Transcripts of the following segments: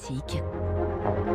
Classique.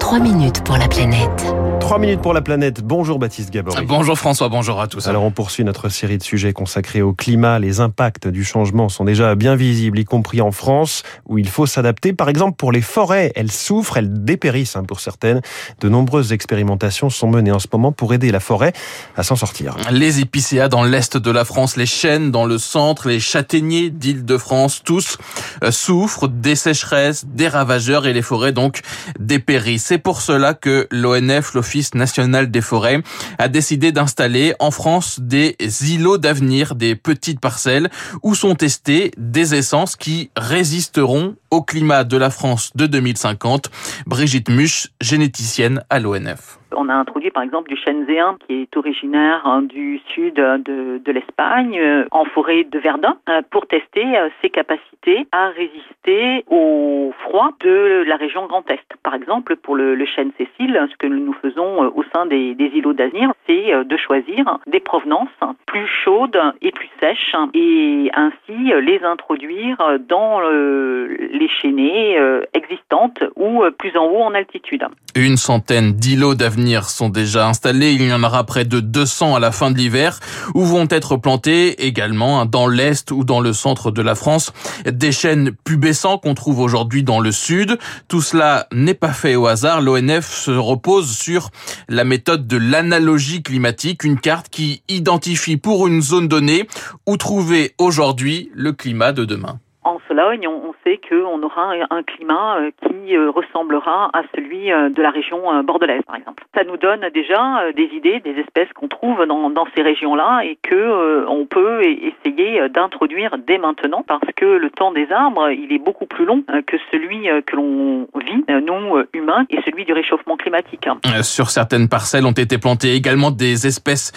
3 minutes pour la planète. 3 minutes pour la planète. Bonjour Baptiste Gabory. Bonjour François, bonjour à tous. Alors on poursuit notre série de sujets consacrés au climat. Les impacts du changement sont déjà bien visibles, y compris en France, où il faut s'adapter. Par exemple, pour les forêts, elles souffrent, elles dépérissent hein, pour certaines. De nombreuses expérimentations sont menées en ce moment pour aider la forêt à s'en sortir. Les épicéas dans l'est de la France, les chênes dans le centre, les châtaigniers d'Île-de-France, tous euh, souffrent des sécheresses, des ravageurs et les forêts donc dépérissent. C'est pour cela que l'ONF, l'Office national des forêts, a décidé d'installer en France des îlots d'avenir, des petites parcelles où sont testées des essences qui résisteront au climat de la France de 2050. Brigitte Muche, généticienne à l'ONF. On a introduit par exemple du chêne qui est originaire hein, du sud de, de l'Espagne euh, en forêt de Verdun euh, pour tester euh, ses capacités à résister au froid de la région Grand Est. Par exemple, pour le, chêne Cécile, ce que nous faisons au sein des, îlots d'Avenir, c'est de choisir des provenances plus chaudes et plus sèches et ainsi les introduire dans les chênées existantes ou plus en haut en altitude. Une centaine d'îlots d'avenir sont déjà installés. Il y en aura près de 200 à la fin de l'hiver où vont être plantés également dans l'est ou dans le centre de la France des chênes pubescents qu'on trouve aujourd'hui dans le sud. Tout cela n'est pas fait au hasard. L'ONF se repose sur la méthode de l'analogie climatique, une carte qui identifie pour une zone donnée où trouver aujourd'hui le climat de demain en Sologne, on, sait qu'on aura un climat euh, qui euh, ressemblera à celui euh, de la région bordelaise, par exemple. Ça nous donne déjà des idées des espèces qu'on trouve dans, ces régions-là et que on peut essayer d'introduire dès maintenant parce que le temps des arbres, il est beaucoup plus long que celui que l'on vit, nous humains, et celui du réchauffement climatique. Sur certaines parcelles ont été plantées également des espèces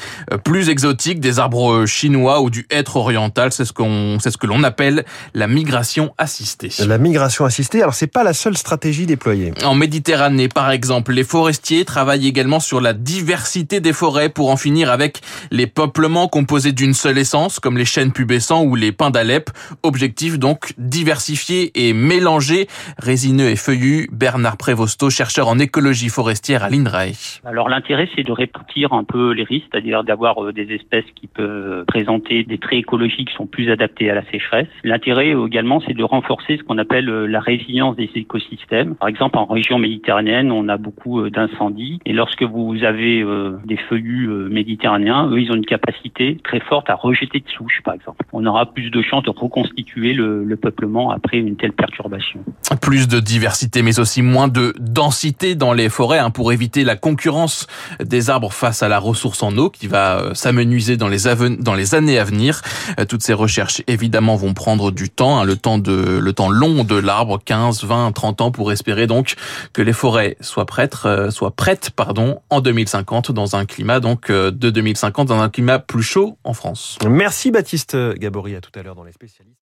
plus exotiques, des arbres chinois ou du hêtre oriental. C'est ce qu'on, c'est ce que l'on appelle la migration assistée. La migration assistée, alors c'est pas la seule stratégie déployée. En Méditerranée, par exemple, les forestiers travaillent également sur la diversité des forêts pour en finir avec les peuplements composés d'une seule essence, comme les chênes pubescents ou les pins d'Alep. Objectif donc diversifier et mélanger résineux et feuillus. Bernard Prévosto, chercheur en écologie forestière à l'INRAE. Alors l'intérêt, c'est de répartir un peu les risques, c'est-à-dire d'avoir euh, des espèces qui peuvent présenter des traits écologiques qui sont plus adaptés à la sécheresse. L'intérêt également, c'est de renforcer ce qu'on appelle euh, la résilience des écosystèmes. Par exemple, en région méditerranéenne, on a beaucoup euh, d'incendies. Et lorsque vous avez euh, des feuillus méditerranéens, eux, ils ont une capacité très forte à rejeter de souches, par exemple. On aura plus de chances de reconstituer le, le peuplement après une telle perturbation. Plus de diversité, mais aussi moins de densité dans les forêts hein, pour éviter la concurrence des arbres face à la ressource en eau qui va s'amenuiser dans les années à venir. Toutes ces recherches, évidemment, vont prendre du temps Hein, le temps de le temps long de l'arbre, 15, 20, 30 ans pour espérer donc que les forêts soient prêtes, euh, soient prêtes pardon, en 2050 dans un climat donc euh, de 2050 dans un climat plus chaud en France. Merci Baptiste Gabory à tout à l'heure dans les spécialistes.